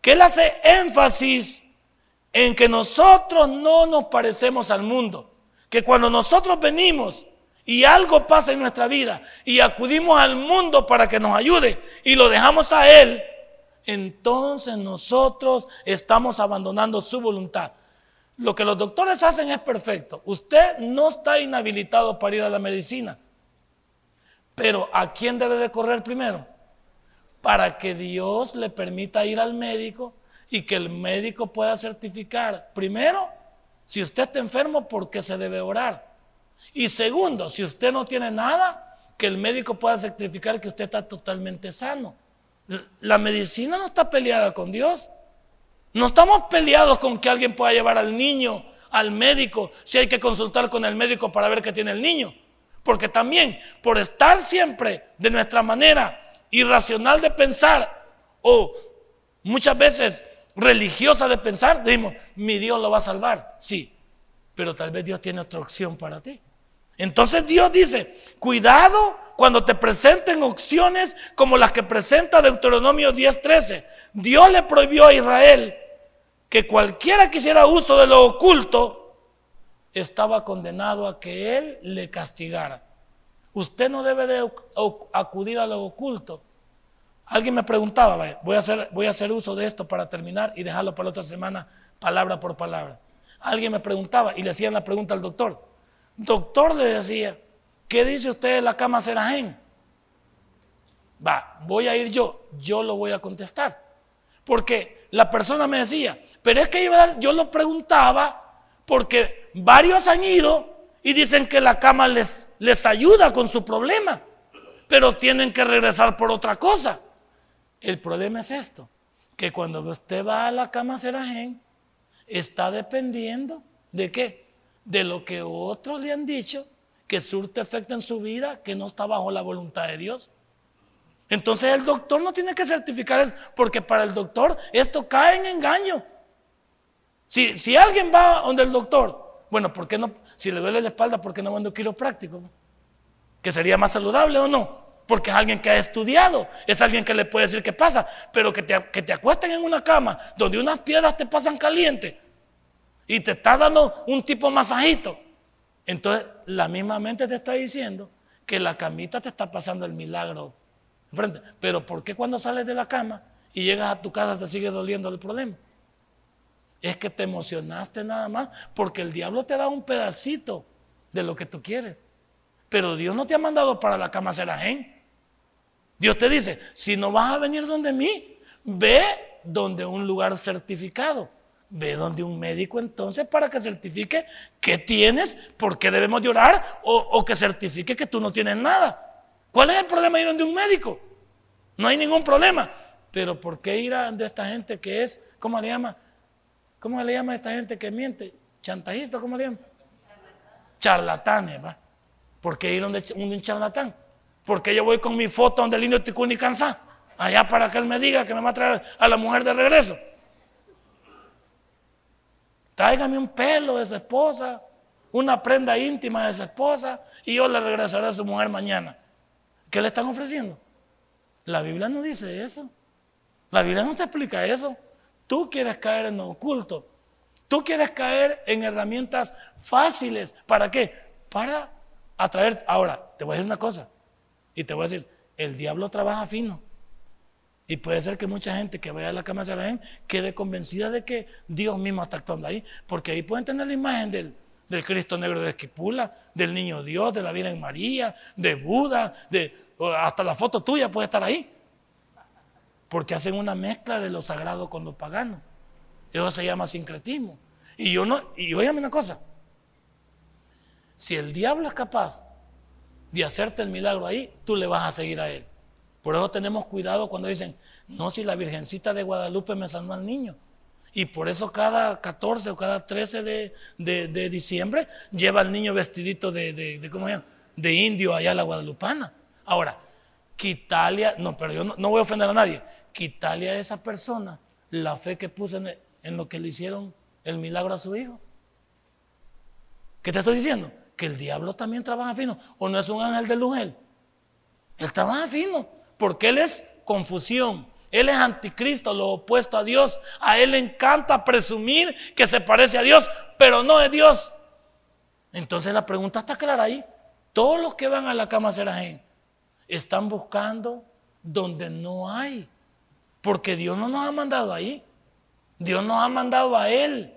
Que Él hace énfasis en que nosotros no nos parecemos al mundo. Que cuando nosotros venimos y algo pasa en nuestra vida y acudimos al mundo para que nos ayude y lo dejamos a Él, entonces nosotros estamos abandonando su voluntad. Lo que los doctores hacen es perfecto. Usted no está inhabilitado para ir a la medicina. Pero ¿a quién debe de correr primero? Para que Dios le permita ir al médico y que el médico pueda certificar, primero, si usted está enfermo, ¿por qué se debe orar? Y segundo, si usted no tiene nada, que el médico pueda certificar que usted está totalmente sano. La medicina no está peleada con Dios. No estamos peleados con que alguien pueda llevar al niño al médico si hay que consultar con el médico para ver qué tiene el niño. Porque también por estar siempre de nuestra manera irracional de pensar o muchas veces religiosa de pensar, decimos, mi Dios lo va a salvar. Sí, pero tal vez Dios tiene otra opción para ti. Entonces Dios dice, cuidado cuando te presenten opciones como las que presenta Deuteronomio 10:13. Dios le prohibió a Israel que cualquiera que hiciera uso de lo oculto estaba condenado a que él le castigara. Usted no debe de acudir a lo oculto. Alguien me preguntaba, voy a, hacer, voy a hacer uso de esto para terminar y dejarlo para la otra semana, palabra por palabra. Alguien me preguntaba y le hacían la pregunta al doctor. Doctor le decía, ¿qué dice usted de la cama Serajén? Va, voy a ir yo, yo lo voy a contestar. Porque la persona me decía, pero es que yo lo preguntaba porque varios han ido y dicen que la cama les, les ayuda con su problema, pero tienen que regresar por otra cosa. El problema es esto, que cuando usted va a la cama Serajén, está dependiendo de qué? De lo que otros le han dicho que surte efecto en su vida, que no está bajo la voluntad de Dios. Entonces el doctor no tiene que certificar eso, porque para el doctor esto cae en engaño. Si, si alguien va donde el doctor, bueno, ¿por qué no? Si le duele la espalda, ¿por qué no va a un quiropráctico? ¿Que sería más saludable o no? Porque es alguien que ha estudiado, es alguien que le puede decir qué pasa, pero que te, que te acuesten en una cama donde unas piedras te pasan caliente y te está dando un tipo masajito. Entonces, la misma mente te está diciendo que la camita te está pasando el milagro pero ¿por qué cuando sales de la cama y llegas a tu casa te sigue doliendo el problema? Es que te emocionaste nada más porque el diablo te da un pedacito de lo que tú quieres. Pero Dios no te ha mandado para la cama Serajén. Dios te dice, si no vas a venir donde mí, ve donde un lugar certificado. Ve donde un médico entonces para que certifique qué tienes, por qué debemos llorar o, que certifique que tú no tienes nada. ¿Cuál es el problema de ir a un médico? No hay ningún problema. Pero ¿por qué ir a de esta gente que es, ¿cómo le llama? ¿Cómo le llama a esta gente que miente? ¿Chantajista? ¿Cómo le llama? Charlatanes, ¿va? ¿Por qué ir donde un charlatán? Porque yo voy con mi foto donde el indio Ticuni cansa, allá para que él me diga que me va a traer a la mujer de regreso. Tráigame un pelo de su esposa, una prenda íntima de su esposa y yo le regresaré a su mujer mañana. ¿Qué le están ofreciendo? La Biblia no dice eso. La Biblia no te explica eso. Tú quieres caer en lo oculto. Tú quieres caer en herramientas fáciles. ¿Para qué? Para atraer. Ahora, te voy a decir una cosa. Y te voy a decir, el diablo trabaja fino. Y puede ser que mucha gente que vaya a la cama de gente quede convencida de que Dios mismo está actuando ahí. Porque ahí pueden tener la imagen del, del Cristo negro de Esquipula, del Niño Dios, de la Virgen María, de Buda, de hasta la foto tuya puede estar ahí. porque hacen una mezcla de lo sagrado con lo pagano. Eso se llama sincretismo. Y yo no, y óyame una cosa, si el diablo es capaz de hacerte el milagro ahí, tú le vas a seguir a él. Por eso tenemos cuidado cuando dicen, no, si la Virgencita de Guadalupe me sanó al niño. Y por eso cada 14 o cada 13 de, diciembre lleva al niño vestidito de, de, ¿cómo se llama? de indio allá a la guadalupana. Ahora, quitarle, no, pero yo no, voy a ofender a nadie, quitarle a esa persona la fe que puso en, en lo que le hicieron el milagro a su hijo. ¿Qué te estoy diciendo? Que el diablo también trabaja fino. ¿O no es un ángel de luz él? Él trabaja fino. Porque él es confusión. Él es anticristo, lo opuesto a Dios. A él le encanta presumir que se parece a Dios, pero no es Dios. Entonces la pregunta está clara ahí. Todos los que van a la cama Serajén están buscando donde no hay. Porque Dios no nos ha mandado ahí. Dios nos ha mandado a Él.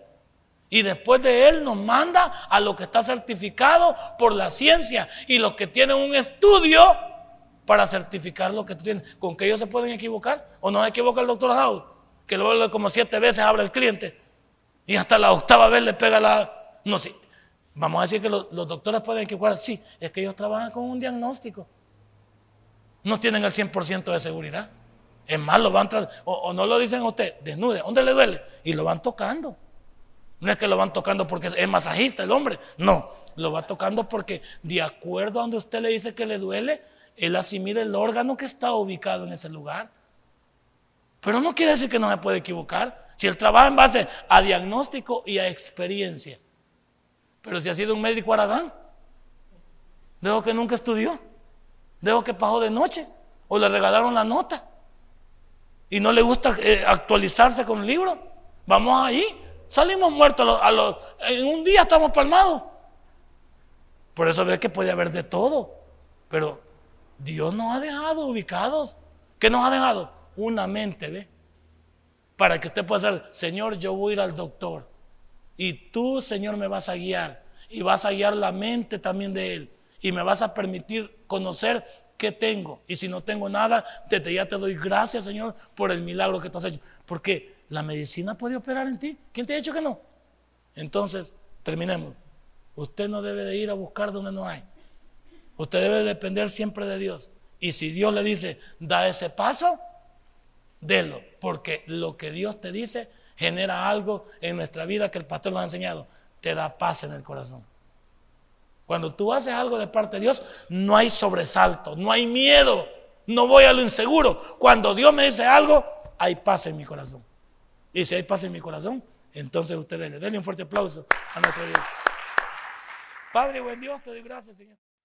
Y después de Él nos manda a lo que está certificado por la ciencia y los que tienen un estudio para certificar lo que tú tienes. ¿Con que ellos se pueden equivocar? ¿O no se equivoca el doctor House? Que luego como siete veces abre el cliente y hasta la octava vez le pega la... No sé. Vamos a decir que los, doctores pueden equivocar. Sí, es que ellos trabajan con un diagnóstico. No tienen el 100% de seguridad. Es más, lo van o, o no lo dicen a usted, desnude, ¿dónde le duele? Y lo van tocando. No es que lo van tocando porque es masajista el hombre, no, lo va tocando porque de acuerdo a donde usted le dice que le duele, él asimila el órgano que está ubicado en ese lugar. Pero no quiere decir que no se puede equivocar. Si él trabaja en base a diagnóstico y a experiencia. Pero si ha sido un médico aragán, dejo que nunca estudió, dejo que pasó de noche o le regalaron la nota y no le gusta eh, actualizarse con el libro. Vamos ahí, salimos muertos a los, en un día estamos palmados. Por eso ve que puede haber de todo, pero Dios nos ha dejado ubicados. ¿Qué nos ha dejado? Una mente, ¿ve? Para que usted pueda decir, Señor, yo voy a ir al doctor. Y tú, Señor, me vas a guiar. Y vas a guiar la mente también de Él. Y me vas a permitir conocer qué tengo. Y si no tengo nada, desde ya te doy gracias, Señor, por el milagro que tú has hecho. Porque la medicina puede operar en ti. ¿Quién te ha dicho que no? Entonces, terminemos. Usted no debe de ir a buscar donde no hay. Usted debe depender siempre de Dios. Y si Dios le dice, da ese paso, délo. Porque lo que Dios te dice genera algo en nuestra vida que el pastor nos ha enseñado. Te da paz en el corazón. Cuando tú haces algo de parte de Dios, no hay sobresalto, no hay miedo, no voy a lo inseguro. Cuando Dios me dice algo, hay paz en mi corazón. Y si hay paz en mi corazón, entonces usted denle, denle un fuerte aplauso a nuestro Dios. Padre, buen Dios, te doy gracias, Señor.